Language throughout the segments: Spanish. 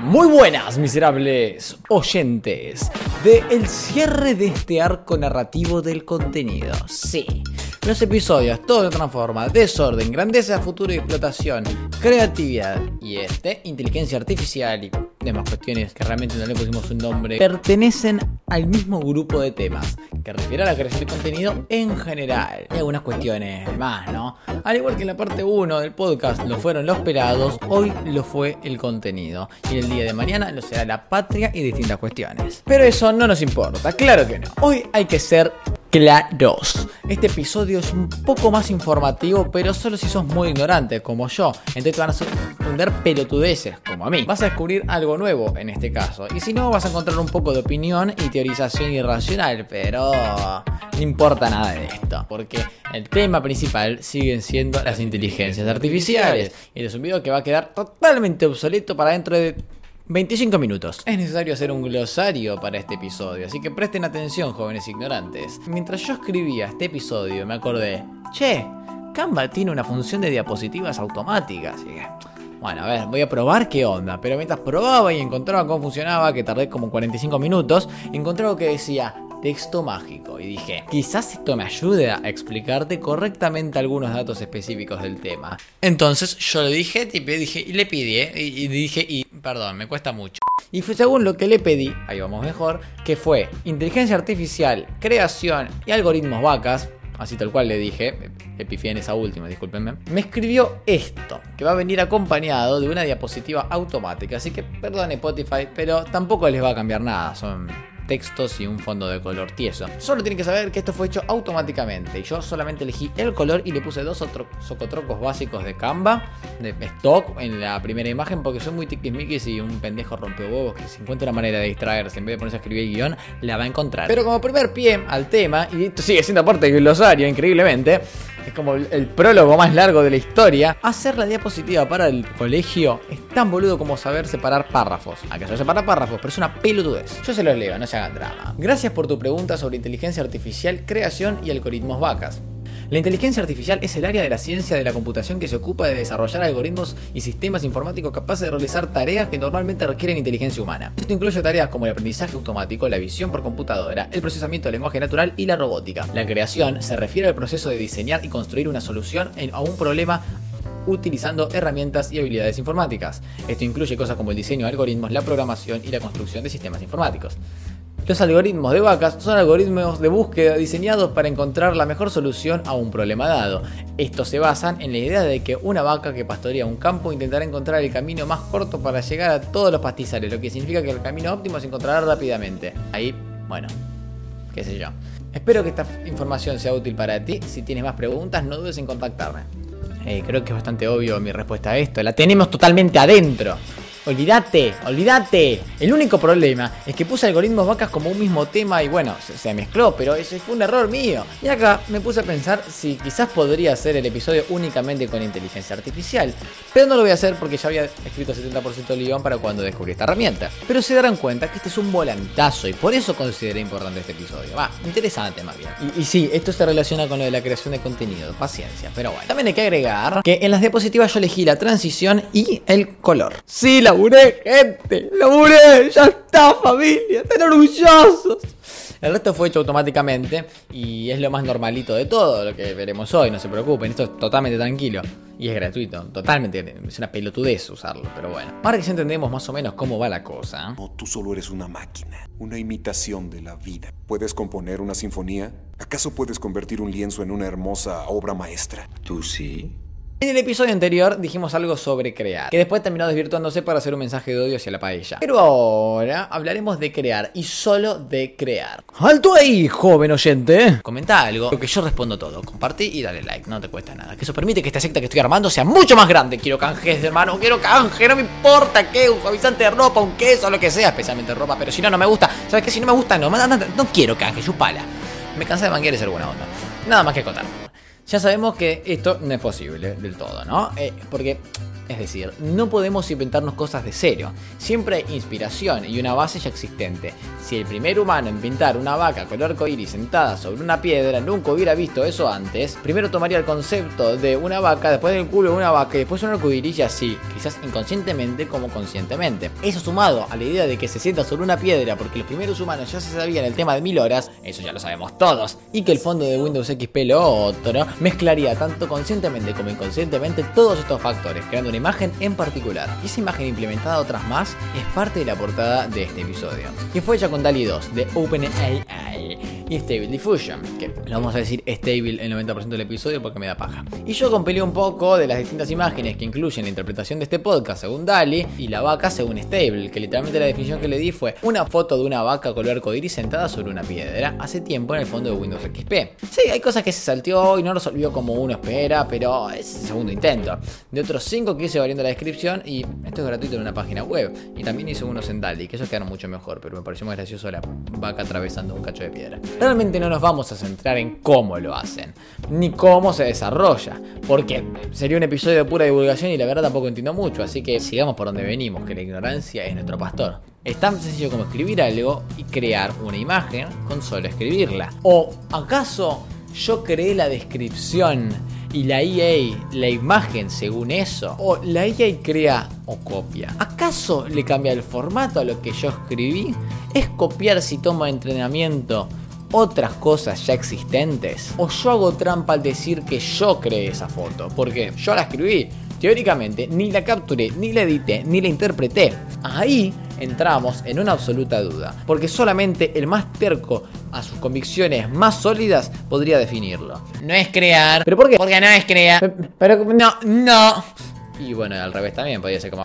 Muy buenas, miserables oyentes, de el cierre de este arco narrativo del contenido. Sí, los episodios todo se transforma, desorden, grandeza, futuro y explotación, creatividad y este, inteligencia artificial y demás cuestiones que realmente no le pusimos un nombre, pertenecen al mismo grupo de temas que refiere a la creación de contenido en general. Y algunas cuestiones más, ¿no? Al igual que en la parte 1 del podcast lo fueron los pelados, hoy lo fue el contenido. Y el día de mañana lo será la patria y distintas cuestiones. Pero eso no nos importa, claro que no. Hoy hay que ser claros. Este episodio es un poco más informativo, pero solo si sos muy ignorante, como yo. Entonces te van a sorprender pelotudeces, como a mí. Vas a descubrir algo nuevo en este caso. Y si no, vas a encontrar un poco de opinión y teorización irracional, pero no importa nada de esto. Porque el tema principal siguen siendo las inteligencias artificiales. Y es un video que va a quedar totalmente obsoleto para dentro de 25 minutos. Es necesario hacer un glosario para este episodio, así que presten atención, jóvenes ignorantes. Mientras yo escribía este episodio, me acordé, che, Canva tiene una función de diapositivas automáticas. así que, bueno, a ver, voy a probar qué onda. Pero mientras probaba y encontraba cómo funcionaba, que tardé como 45 minutos, encontré algo que decía texto mágico. Y dije, quizás esto me ayude a explicarte correctamente algunos datos específicos del tema. Entonces yo le dije, tipo, dije, y le pedí, ¿eh? y, y dije, y perdón, me cuesta mucho. Y fue según lo que le pedí, ahí vamos mejor, que fue inteligencia artificial, creación y algoritmos vacas, así tal cual le dije, epifié en esa última, discúlpenme, me escribió esto, que va a venir acompañado de una diapositiva automática, así que perdón Spotify, pero tampoco les va a cambiar nada, son textos y un fondo de color tieso. Solo tienen que saber que esto fue hecho automáticamente y yo solamente elegí el color y le puse dos otros socotrocos básicos de Canva, de stock en la primera imagen porque soy muy tiquismiquis y un pendejo huevos que si encuentra una manera de distraerse en vez de ponerse a escribir el guion, la va a encontrar. Pero como primer pie al tema, y esto sigue siendo parte del glosario increíblemente, es como el, prólogo más largo de la historia. Hacer la diapositiva para el colegio es tan boludo como saber separar párrafos. Acá se separa párrafos, pero es una pelotudez. Yo se los leo, no se hagan drama. Gracias por tu pregunta sobre inteligencia artificial, creación y algoritmos vacas. La inteligencia artificial es el área de la ciencia de la computación que se ocupa de desarrollar algoritmos y sistemas informáticos capaces de realizar tareas que normalmente requieren inteligencia humana. Esto incluye tareas como el aprendizaje automático, la visión por computadora, el procesamiento del lenguaje natural y la robótica. La creación se refiere al proceso de diseñar y construir una solución a un problema utilizando herramientas y habilidades informáticas. Esto incluye cosas como el diseño de algoritmos, la programación y la construcción de sistemas informáticos. Los algoritmos de vacas son algoritmos de búsqueda diseñados para encontrar la mejor solución a un problema dado. Estos se basan en la idea de que una vaca que pastorea un campo intentará encontrar el camino más corto para llegar a todos los pastizales, lo que significa que el camino óptimo se encontrará rápidamente. Ahí, bueno, qué sé yo. Espero que esta información sea útil para ti. Si tienes más preguntas, no dudes en contactarme. Eh, creo que es bastante obvio mi respuesta a esto. La tenemos totalmente adentro. Olvídate, olvídate. El único problema es que puse algoritmos vacas como un mismo tema y bueno, se, mezcló, pero ese fue un error mío. Y acá me puse a pensar si quizás podría hacer el episodio únicamente con inteligencia artificial. Pero no lo voy a hacer porque ya había escrito 70% del guion para cuando descubrí esta herramienta. Pero se darán cuenta que este es un volantazo y por eso consideré importante este episodio. Va, interesante más bien. Y, sí, esto se relaciona con lo de la creación de contenido, paciencia, pero bueno. También hay que agregar que en las diapositivas yo elegí la transición y el color. Sí, la laburé, gente, laburé, ya está familia, están orgullosos. El resto fue hecho automáticamente y es lo más normalito de todo lo que veremos hoy, no se preocupen, esto es totalmente tranquilo y es gratuito, totalmente, es una pelotudez usarlo, pero bueno. Ahora que ya entendemos más o menos cómo va la cosa. No, tú solo eres una máquina, una imitación de la vida. ¿Puedes componer una sinfonía? ¿Acaso puedes convertir un lienzo en una hermosa obra maestra? ¿Tú sí? En el episodio anterior dijimos algo sobre crear, que después terminó desvirtuándose para hacer un mensaje de odio hacia la paella. Pero ahora hablaremos de crear y solo de crear. ¡Alto ahí, joven oyente! Comenta algo, que yo respondo todo. Compartí y dale like, no te cuesta nada. Que eso permite que esta secta que estoy armando sea mucho más grande. Quiero canjes, hermano, quiero canje, no me importa qué, un suavizante de ropa, un queso, lo que sea, especialmente ropa, pero si no, no me gusta. ¿Sabes qué? Si no me gusta, no, no, no quiero canje, chupala. Me cansé de manguear y ser buena onda. Nada más que contar ya sabemos que esto no es posible del todo, ¿no? Eh, porque Es decir, no podemos inventarnos cosas de cero. Siempre hay inspiración y una base ya existente. Si el primer humano en pintar una vaca color arcoíris sentada sobre una piedra nunca hubiera visto eso antes, primero tomaría el concepto de una vaca, después del culo de una vaca y después un arcoíris y así, quizás inconscientemente como conscientemente. Eso sumado a la idea de que se sienta sobre una piedra porque los primeros humanos ya se sabían el tema de mil horas, eso ya lo sabemos todos, y que el fondo de Windows XP lo otro, mezclaría tanto conscientemente como inconscientemente todos estos factores, creando una imagen en particular. Y esa imagen implementada otras más es parte de la portada de este episodio, que fue hecha con DALI 2 de OpenAI y Stable Diffusion, que lo vamos a decir stable el 90% del episodio porque me da paja. Y yo compilé un poco de las distintas imágenes que incluyen la interpretación de este podcast según DALI y la vaca según Stable, que literalmente la definición que le di fue una foto de una vaca color arcoíris sentada sobre una piedra hace tiempo en el fondo de Windows XP. Sí, hay cosas que se salteó y no resolvió como uno espera, pero es el segundo intento. De otros 5 que hice variando la descripción y esto es gratuito en una página web. Y también hice unos en DALI, que esos quedaron mucho mejor, pero me pareció más gracioso la vaca atravesando un cacho de piedra. Realmente no nos vamos a centrar en cómo lo hacen, ni cómo se desarrolla, porque sería un episodio de pura divulgación y la verdad tampoco entiendo mucho, así que sigamos por donde venimos, que la ignorancia es nuestro pastor. Es tan sencillo como escribir algo y crear una imagen con solo escribirla. ¿O acaso yo creé la descripción y la EA la imagen según eso? ¿O la EA crea o copia? ¿Acaso le cambia el formato a lo que yo escribí? ¿Es copiar si tomo entrenamiento otras cosas ya existentes? ¿O yo hago trampa al decir que yo creé esa foto? Porque yo la escribí. Teóricamente, ni la capturé, ni la edité, ni la interpreté. Ahí entramos en una absoluta duda, porque solamente el más terco a sus convicciones más sólidas podría definirlo. No es crear. ¿Pero por qué? Porque no es crear. Pero no, no. Y bueno, al revés también podría ser como.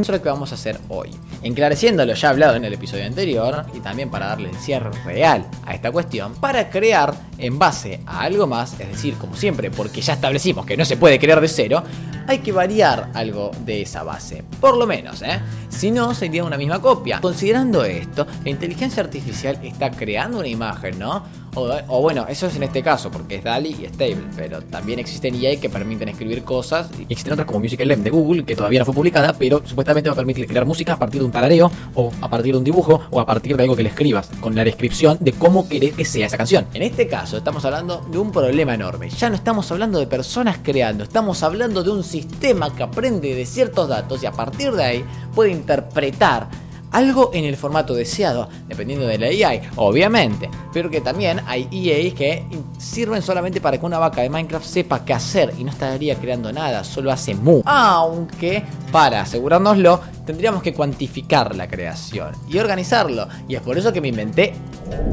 Eso es lo que vamos a hacer hoy. Enclareciendo lo ya hablado en el episodio anterior, y también para darle el cierre real a esta cuestión, para crear en base a algo más, es decir, como siempre, porque ya establecimos que no se puede crear de cero, hay que variar algo de esa base. Por lo menos, ¿eh? Si no, sería una misma copia. Considerando esto, la inteligencia artificial está creando una imagen, ¿no? O, bueno, eso es en este caso, porque es DALI y Stable, pero también existen EA que permiten escribir cosas, y existen otras como Music LM de Google, que todavía no fue publicada, pero supuestamente va a permitir crear música a partir de un talareo, o a partir de un dibujo, o a partir de algo que le escribas, con la descripción de cómo querés que sea esa canción. En este caso, estamos hablando de un problema enorme. Ya no estamos hablando de personas creando, estamos hablando de un sistema que aprende de ciertos datos y a partir de ahí puede interpretar algo en el formato deseado, dependiendo de la AI, obviamente, pero que también hay EAs que sirven solamente para que una vaca de Minecraft sepa qué hacer y no estaría creando nada, solo hace mu. Aunque, para asegurárnoslo, tendríamos que cuantificar la creación y organizarlo, y es por eso que me inventé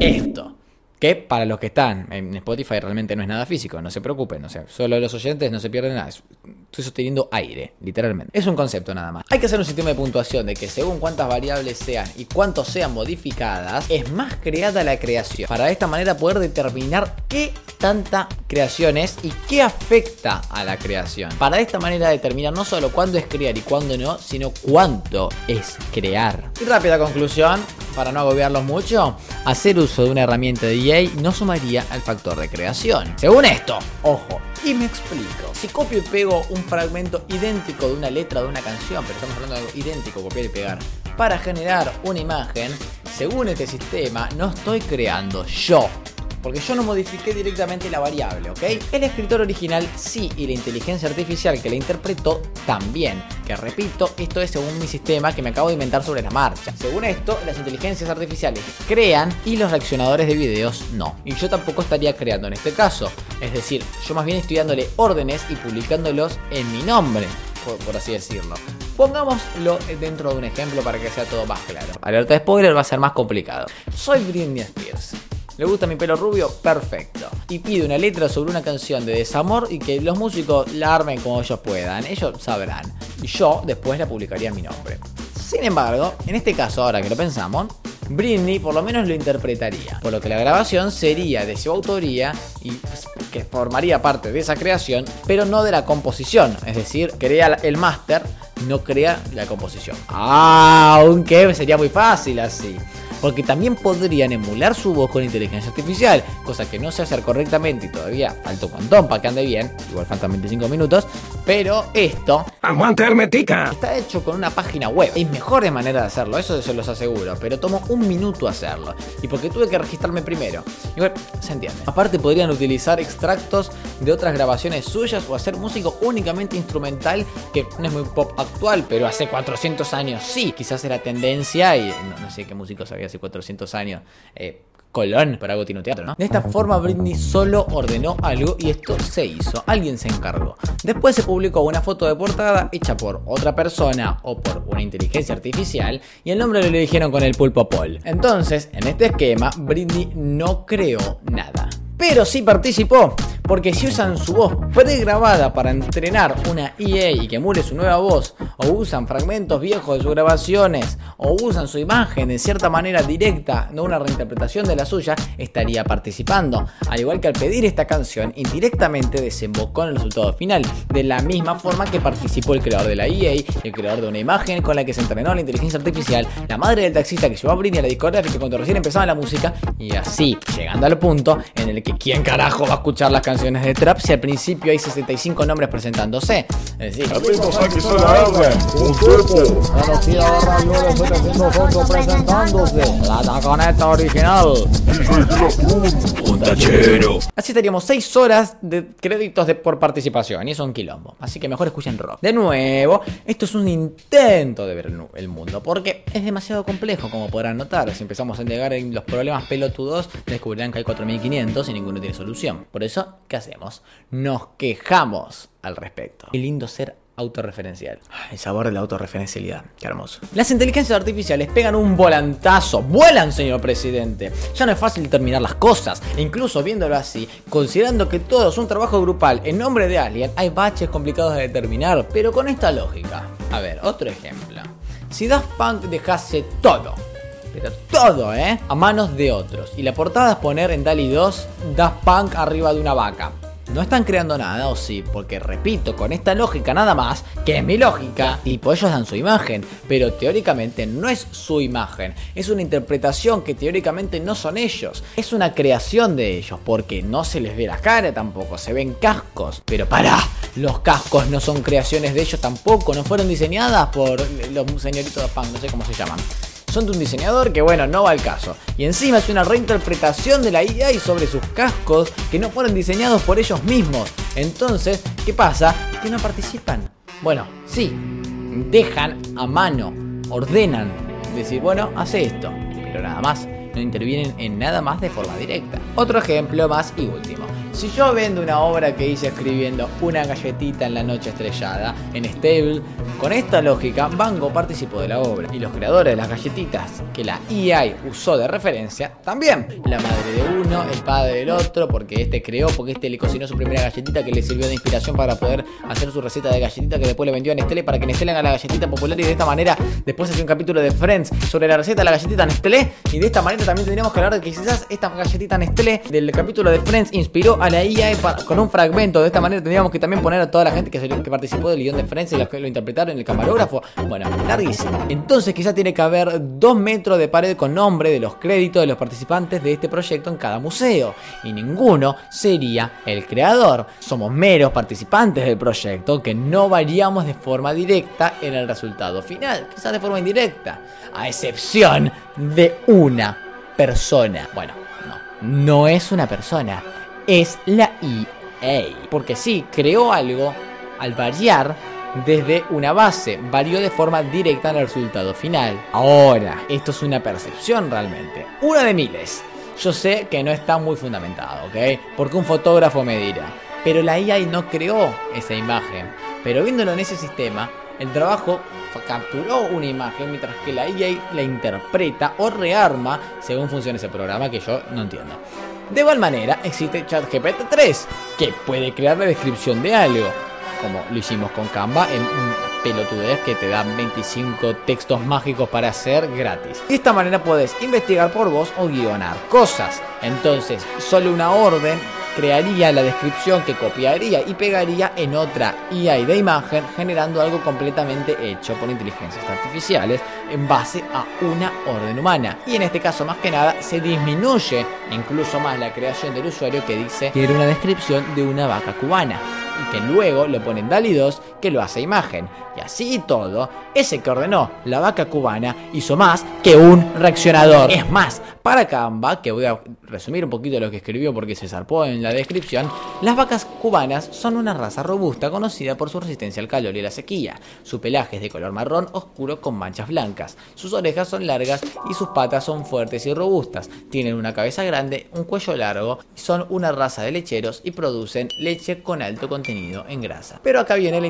esto. Que para los que están en Spotify realmente no es nada físico, no se preocupen, o sea, solo los oyentes no se pierden nada. Estoy sosteniendo aire, literalmente. Es un concepto nada más. Hay que hacer un sistema de puntuación de que según cuántas variables sean y cuántos sean modificadas, es más creada la creación. Para de esta manera poder determinar qué tanta creación es y qué afecta a la creación. Para de esta manera determinar no solo cuándo es crear y cuándo no, sino cuánto es crear. Y rápida conclusión, para no agobiarlos mucho, hacer uso de una herramienta de No sumaría al factor de creación. Según esto, ojo, y me explico. Si copio y pego un fragmento idéntico de una letra de una canción, pero estamos hablando de algo idéntico, copiar y pegar, para generar una imagen, según este sistema, no estoy creando yo porque yo no modifiqué directamente la variable, ¿ok? El escritor original sí y la inteligencia artificial que la interpretó también. Que repito, esto es según mi sistema que me acabo de inventar sobre la marcha. Según esto, las inteligencias artificiales crean y los reaccionadores de videos no. Y yo tampoco estaría creando en este caso. Es decir, yo más bien estoy dándole órdenes y publicándolos en mi nombre. Por, así decirlo. Pongámoslo dentro de un ejemplo para que sea todo más claro. Alerta de spoiler va a ser más complicado. Soy Britney Spears. ¿Le gusta mi pelo rubio? Perfecto. Y pide una letra sobre una canción de desamor y que los músicos la armen como ellos puedan. Ellos sabrán. Y yo después la publicaría en mi nombre. Sin embargo, en este caso, ahora que lo pensamos, Britney por lo menos lo interpretaría. Por lo que la grabación sería de su autoría y que formaría parte de esa creación, pero no de la composición. Es decir, crea el máster, no crea la composición. Aunque sería muy fácil así. Porque también podrían emular su voz con inteligencia artificial, cosa que no sé hacer correctamente y todavía falta un montón para que ande bien, igual faltan 25 minutos, pero esto ¡Aguante hermetica! está hecho con una página web. Hay mejores maneras de hacerlo, eso se los aseguro, pero tomó un minuto hacerlo, y porque tuve que registrarme primero. Igual, se entiende. Aparte podrían utilizar extractos de otras grabaciones suyas o hacer música únicamente instrumental, que no es muy pop actual, pero hace 400 años sí, quizás era tendencia y no, no sé qué músicos había hace 400 años. Eh, Colón, por algo tiene un teatro, ¿no? De esta forma Britney solo ordenó algo y esto se hizo, alguien se encargó. Después se publicó una foto de portada hecha por otra persona o por una inteligencia artificial y el nombre lo dijeron con el pulpo Paul. Entonces, en este esquema, Britney no creó nada. Pero sí participó, porque si usan su voz pregrabada para entrenar una EA y que emule su nueva voz, o usan fragmentos viejos de sus grabaciones, o usan su imagen de cierta manera directa, no una reinterpretación de la suya, estaría participando. Al igual que al pedir esta canción, indirectamente desembocó en el resultado final, de la misma forma que participó el creador de la EA, el creador de una imagen con la que se entrenó la inteligencia artificial, la madre del taxista que llevó a Britney a la discográfica cuando recién empezaba la música, y así, llegando al punto en el que quién carajo va a escuchar las canciones de trap si al principio hay 65 nombres presentándose. Es decir, la orden, un cuerpo. Conocida barra Gloria 708 presentándose la taconeta original. ¡Un tachero! Así estaríamos 6 horas de créditos de, por participación y eso es un quilombo. Así que mejor escuchen rock. De nuevo, esto es un intento de ver el mundo porque es demasiado complejo como podrán notar. Si empezamos a indagar en los problemas pelotudos, descubrirán que hay 4500 y ninguno tiene solución. Por eso, ¿qué hacemos? Nos quejamos al respecto. Qué lindo ser autorreferencial. El sabor de la autorreferencialidad. Qué hermoso. Las inteligencias artificiales pegan un volantazo. ¡Vuelan, señor presidente! Ya no es fácil terminar las cosas. E incluso viéndolo así, considerando que todo es un trabajo grupal en nombre de alguien, hay baches complicados de determinar, pero con esta lógica. A ver, otro ejemplo. Si Daft Punk dejase todo, pero todo, ¿eh? A manos de otros. Y la portada es poner en DALI 2 Daft Punk arriba de una vaca. No están creando nada, o sí, porque repito, con esta lógica nada más, que es mi lógica, tipo ellos dan su imagen, pero teóricamente no es su imagen, es una interpretación que teóricamente no son ellos, es una creación de ellos, porque no se les ve la cara tampoco, se ven cascos, pero pará, los cascos no son creaciones de ellos tampoco, no fueron diseñadas por los señoritos de Punk, no sé cómo se llaman son de un diseñador que bueno, no va al caso. Y encima es una reinterpretación de la IA y sobre sus cascos que no fueron diseñados por ellos mismos. Entonces, ¿qué pasa? Que no participan. Bueno, sí, dejan a mano, ordenan, decir, bueno, hace esto, pero nada más. No intervienen en nada más de forma directa. Otro ejemplo más y último. Si yo vendo una obra que hice escribiendo una galletita en la noche estrellada en Stable, con esta lógica, Bango participó de la obra y los creadores de las galletitas que la EI usó de referencia también. La madre de uno, el padre del otro, porque este creó, porque este le cocinó su primera galletita que le sirvió de inspiración para poder hacer su receta de galletita que después le vendió a Nestlé para que Nestlé haga la galletita popular y de esta manera después hace un capítulo de Friends sobre la receta de la galletita Nestlé y de esta manera también tendríamos que hablar de que quizás esta galletita Nestlé del capítulo de Friends inspiró a la IA con un fragmento. De esta manera tendríamos que también poner a toda la gente que, que participó del guion de Friends y los que lo interpretaron, el camarógrafo. Bueno, larguísimo. Entonces quizás tiene que haber dos metros de pared con nombre de los créditos de los participantes de este proyecto en cada museo. Y ninguno sería el creador. Somos meros participantes del proyecto que no variamos de forma directa en el resultado final. Quizás de forma indirecta. A excepción de una persona. Bueno, no. No es una persona. Es la EA. Porque sí, creó algo al variar desde una base, varió de forma directa en el resultado final. Ahora, esto es una percepción realmente, una de miles. Yo sé que no está muy fundamentado, ¿ok? Porque un fotógrafo me dirá, pero la IA no creó esa imagen. Pero viéndolo en ese sistema, el trabajo capturó una imagen mientras que la IA la interpreta o rearma según funciona ese programa que yo no entiendo. De igual manera, existe ChatGPT 3, que puede crear la descripción de algo, como lo hicimos con Canva en un pelotudez que te dan 25 textos mágicos para hacer gratis. De esta manera puedes investigar por vos o guionar cosas. Entonces, solo una orden crearía la descripción que copiaría y pegaría en otra IA de imagen, generando algo completamente hecho por inteligencias artificiales en base a una orden humana. Y en este caso, más que nada, se disminuye incluso más la creación del usuario que dice que era una descripción de una vaca cubana y que luego le ponen DALI 2 que lo hace imagen. Y así y todo, ese que ordenó la vaca cubana hizo más que un reaccionador. Es más, para Canva, que voy a resumir un poquito lo que escribió porque se zarpó en la descripción, las vacas cubanas son una raza robusta conocida por su resistencia al calor y la sequía. Su pelaje es de color marrón oscuro con manchas blancas. Sus orejas son largas y sus patas son fuertes y robustas. Tienen una cabeza grande, un cuello largo, son una raza de lecheros y producen leche con alto contenido en grasa. Pero acá viene la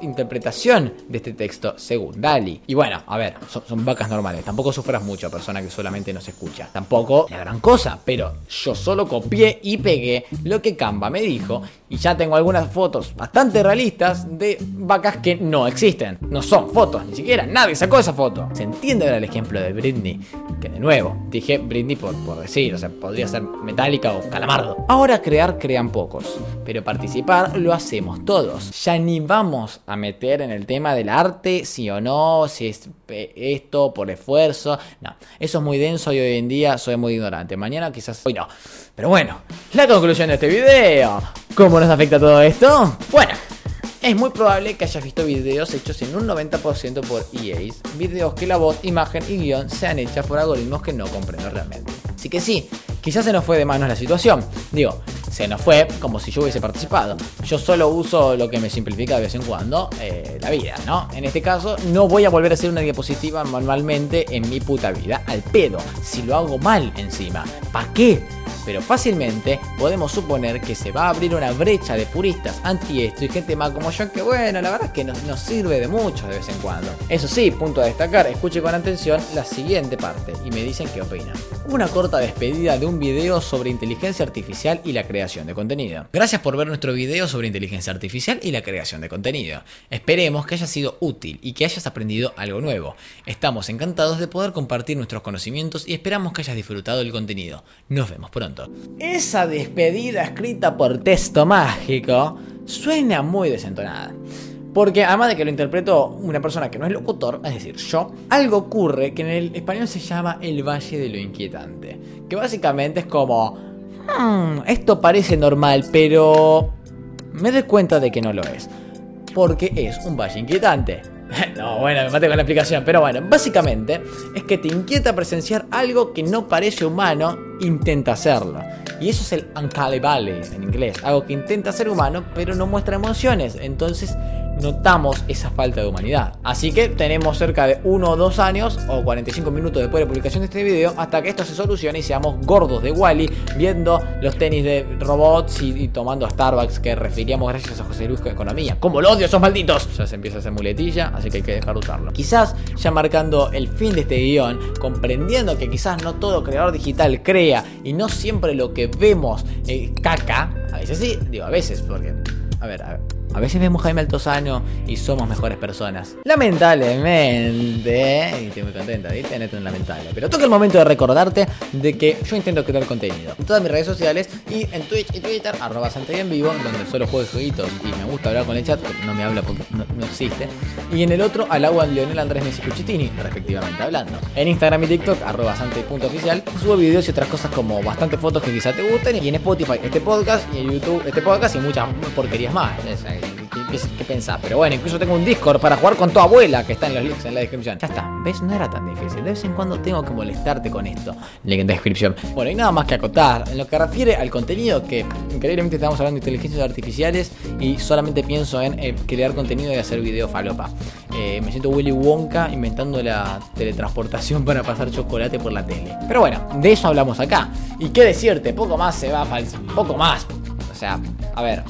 interpretación de este texto según Dali. Y bueno, a ver, son, vacas normales. Tampoco sufras mucho, persona que solamente nos escucha. Tampoco la gran cosa, pero yo solo copié y pegué lo que Canva me dijo. Y ya tengo algunas fotos bastante realistas de vacas que no existen. No son fotos, ni siquiera nadie sacó esa foto. Se entiende ahora el ejemplo de Britney. Que de nuevo, dije Britney por, por decir, o sea, podría ser metálica o calamardo. Ahora crear crean pocos, pero participar lo hacemos todos. Ya ni vamos a meter en el tema del arte, si o no, si es esto por esfuerzo. No, eso es muy denso y hoy en día soy muy ignorante. Mañana quizás hoy no. Pero bueno, la conclusión de este video. ¿Cómo nos afecta todo esto? Bueno. Es muy probable que hayas visto videos hechos en un 90% por EAs, videos que la voz, imagen y guion sean hechas por algoritmos que no comprendo realmente. Así que sí, quizás se nos fue de manos la situación. Digo, se nos fue como si yo hubiese participado. Yo solo uso lo que me simplifica de vez en cuando eh, la vida, ¿no? En este caso, no voy a volver a hacer una diapositiva manualmente en mi puta vida, al pedo, si lo hago mal encima. ¿Para qué? pero fácilmente podemos suponer que se va a abrir una brecha de puristas anti esto y gente más como yo que bueno, la verdad es que nos, nos sirve de mucho de vez en cuando. Eso sí, punto a destacar, escuche con atención la siguiente parte y me dicen qué opinan. Una corta despedida de un video sobre inteligencia artificial y la creación de contenido. Gracias por ver nuestro video sobre inteligencia artificial y la creación de contenido. Esperemos que haya sido útil y que hayas aprendido algo nuevo. Estamos encantados de poder compartir nuestros conocimientos y esperamos que hayas disfrutado del contenido. Nos vemos pronto. Esa despedida escrita por texto mágico suena muy desentonada. Porque además de que lo interpreto una persona que no es locutor, es decir, yo, algo ocurre que en el español se llama el Valle de lo Inquietante. Que básicamente es como, hmm, esto parece normal, pero me doy cuenta de que no lo es. Porque es un valle inquietante. No, bueno, me maté con la explicación, pero bueno, básicamente es que te inquieta presenciar algo que no parece humano, intenta hacerlo. Y eso es el Uncanny en inglés, algo que intenta ser humano, pero no muestra emociones. Entonces notamos esa falta de humanidad. Así que tenemos cerca de 1 o 2 años o 45 minutos después de publicación de este video hasta que esto se solucione y seamos gordos de Wally viendo los tenis de robots y, tomando Starbucks que refiriamos gracias a José Luis con Economía. ¡Como lo odio, esos malditos! Ya se empieza a hacer muletilla, así que hay que dejar de usarlo. Quizás ya marcando el fin de este guion, comprendiendo que quizás no todo creador digital crea y no siempre lo que vemos eh, caca, a veces sí, digo a veces, porque, a ver, a ver a veces vemos Jaime Altozano y somos mejores personas. Lamentablemente, y estoy muy contenta, ¿viste? No es lamentable. Pero toca el momento de recordarte de que yo intento crear contenido en todas mis redes sociales y en Twitch y Twitter, arroba en vivo, donde solo juego jueguitos y me gusta hablar con el chat, no me habla porque no, existe. Y en el otro, al agua Leonel Andrés Messi Cuchitini, respectivamente hablando. En Instagram y TikTok, arroba sante.oficial, subo videos y otras cosas como bastantes fotos que quizás te gusten. Y en Spotify este podcast, y en YouTube este podcast y muchas porquerías más qué, pensás. Pero bueno, incluso tengo un Discord para jugar con tu abuela que está en los links en la descripción. Ya está, ¿ves? No era tan difícil. De vez en cuando tengo que molestarte con esto. Link en descripción. Bueno, y nada más que acotar. En lo que refiere al contenido, que increíblemente estamos hablando de inteligencias artificiales y solamente pienso en eh, crear contenido y hacer video falopa. Eh, me siento Willy Wonka inventando la teletransportación para pasar chocolate por la tele. Pero bueno, de eso hablamos acá. Y qué decirte, poco más se va a poco más. O sea, a ver,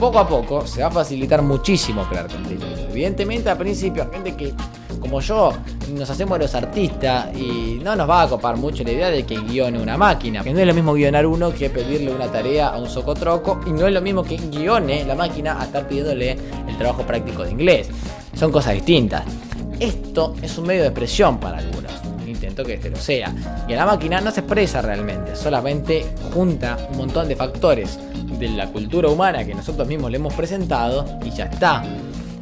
poco a poco se va a facilitar muchísimo crear contenido. Evidentemente al principio gente que como yo nos hacemos los artistas y no nos va a copar mucho la idea de que guione una máquina. Que no es lo mismo guionar uno que pedirle una tarea a un socotroco y no es lo mismo que guione la máquina a estar pidiéndole el trabajo práctico de inglés. Son cosas distintas. Esto es un medio de expresión para algunos intento que este lo sea. Y la máquina no se expresa realmente, solamente junta un montón de factores de la cultura humana que nosotros mismos le hemos presentado y ya está.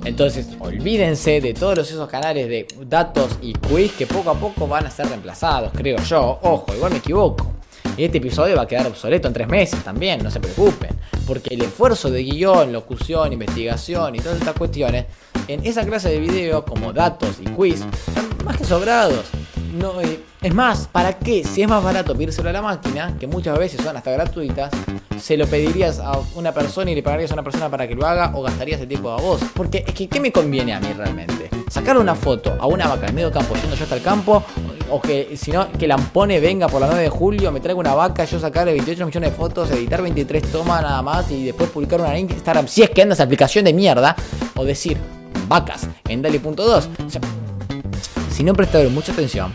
Entonces, olvídense de todos esos canales de datos y quiz que poco a poco van a ser reemplazados, creo yo. Ojo, igual me equivoco. Y este episodio va a quedar obsoleto en tres meses también, no se preocupen. Porque el esfuerzo de guion, locución, investigación y todas estas cuestiones, en esa clase de video, como datos y quiz, están más que sobrados. No, eh, es más, ¿para qué? Si es más barato pedírselo a la máquina, que muchas veces son hasta gratuitas, se lo pedirías a una persona y le pagarías a una persona para que lo haga o gastarías el tiempo a vos. Porque es que, ¿qué me conviene a mí realmente? Sacar una foto a una vaca en medio campo yendo yo hasta el campo o que si no, que Lampone venga por la 9 de julio, me traiga una vaca, yo sacarle 28 millones de fotos, editar 23 tomas nada más y después publicar una en Instagram, si es que anda esa aplicación de mierda, o decir, vacas, en Dali.2. O sea, si no prestaron mucha atención,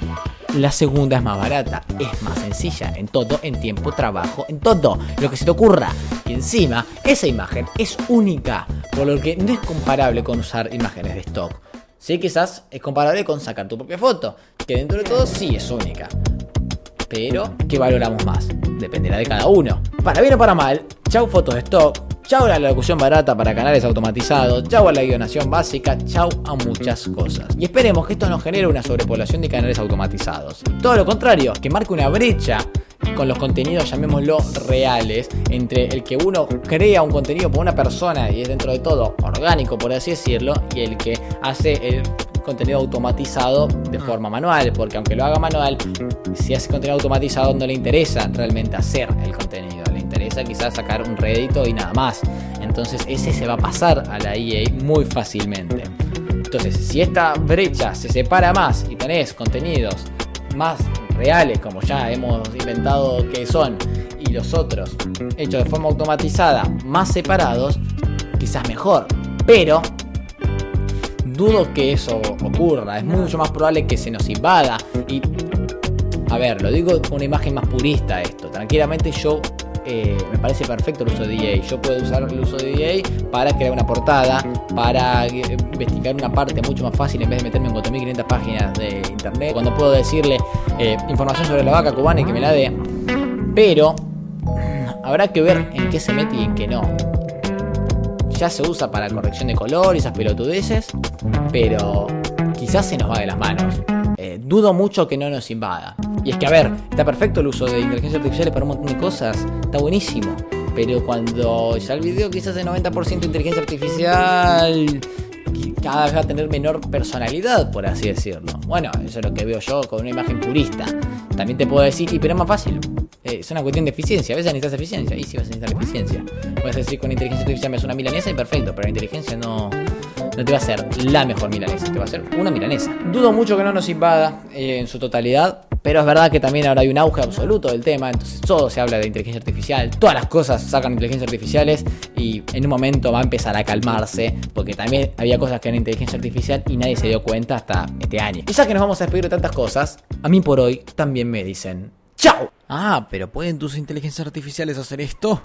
la segunda es más barata, es más sencilla en todo, en tiempo, trabajo, en todo, lo que se te ocurra. Y encima, esa imagen es única, por lo que no es comparable con usar imágenes de stock. Sí, quizás es comparable con sacar tu propia foto, que dentro de todo sí es única. Pero, ¿qué valoramos más? Dependerá de cada uno. Para bien o para mal, chau fotos de stock, chau a la locución barata para canales automatizados, chau a la guionación básica, chau a muchas cosas. Y esperemos que esto no genere una sobrepoblación de canales automatizados. Todo lo contrario, que marque una brecha con los contenidos, llamémoslo reales, entre el que uno crea un contenido por una persona y es dentro de todo orgánico, por así decirlo, y el que hace el contenido automatizado de forma manual, porque aunque lo haga manual, si hace contenido automatizado no le interesa realmente hacer el contenido, quizás sacar un rédito y nada más. Entonces ese se va a pasar a la EA muy fácilmente. Entonces, si esta brecha se separa más y tenés contenidos más reales, como ya hemos inventado que son, y los otros hechos de forma automatizada, más separados, quizás mejor. Pero dudo que eso ocurra. Es mucho más probable que se nos invada. Y, a ver, lo digo con una imagen más purista esto. Tranquilamente yo eh, me parece perfecto el uso de DA. Yo puedo usar el uso de DA para crear una portada, para eh, investigar una parte mucho más fácil en vez de meterme en 4.500 páginas de internet. Cuando puedo decirle eh, información sobre la vaca cubana y que me la dé. Pero habrá que ver en qué se mete y en qué no. Ya se usa para corrección de color y esas pelotudeces, pero quizás se nos va de las manos. Eh, dudo mucho que no nos invada. Y es que, a ver, está perfecto el uso de inteligencia artificial para un montón de cosas, está buenísimo. Pero cuando ya el video quizás de 90% inteligencia artificial cada vez va a tener menor personalidad, por así decirlo. Bueno, eso es lo que veo yo con una imagen purista. También te puedo decir, y pero es más fácil. Eh, es una cuestión de eficiencia. A veces necesitas eficiencia. Y si vas a necesitar eficiencia. Puedes decir con inteligencia artificial me hace una milanesa y perfecto, pero la inteligencia no, no te va a ser la mejor milanesa, te va a ser una milanesa. Dudo mucho que no nos invada eh, en su totalidad, pero es verdad que también ahora hay un auge absoluto del tema, entonces todo se habla de inteligencia artificial, todas las cosas sacan inteligencia artificiales y en un momento va a empezar a calmarse, porque también había cosas que eran inteligencia artificial y nadie se dio cuenta hasta este año. Y ya que nos vamos a despedir de tantas cosas, a mí por hoy también me dicen ¡Chao! Ah, pero ¿pueden tus inteligencias artificiales hacer esto?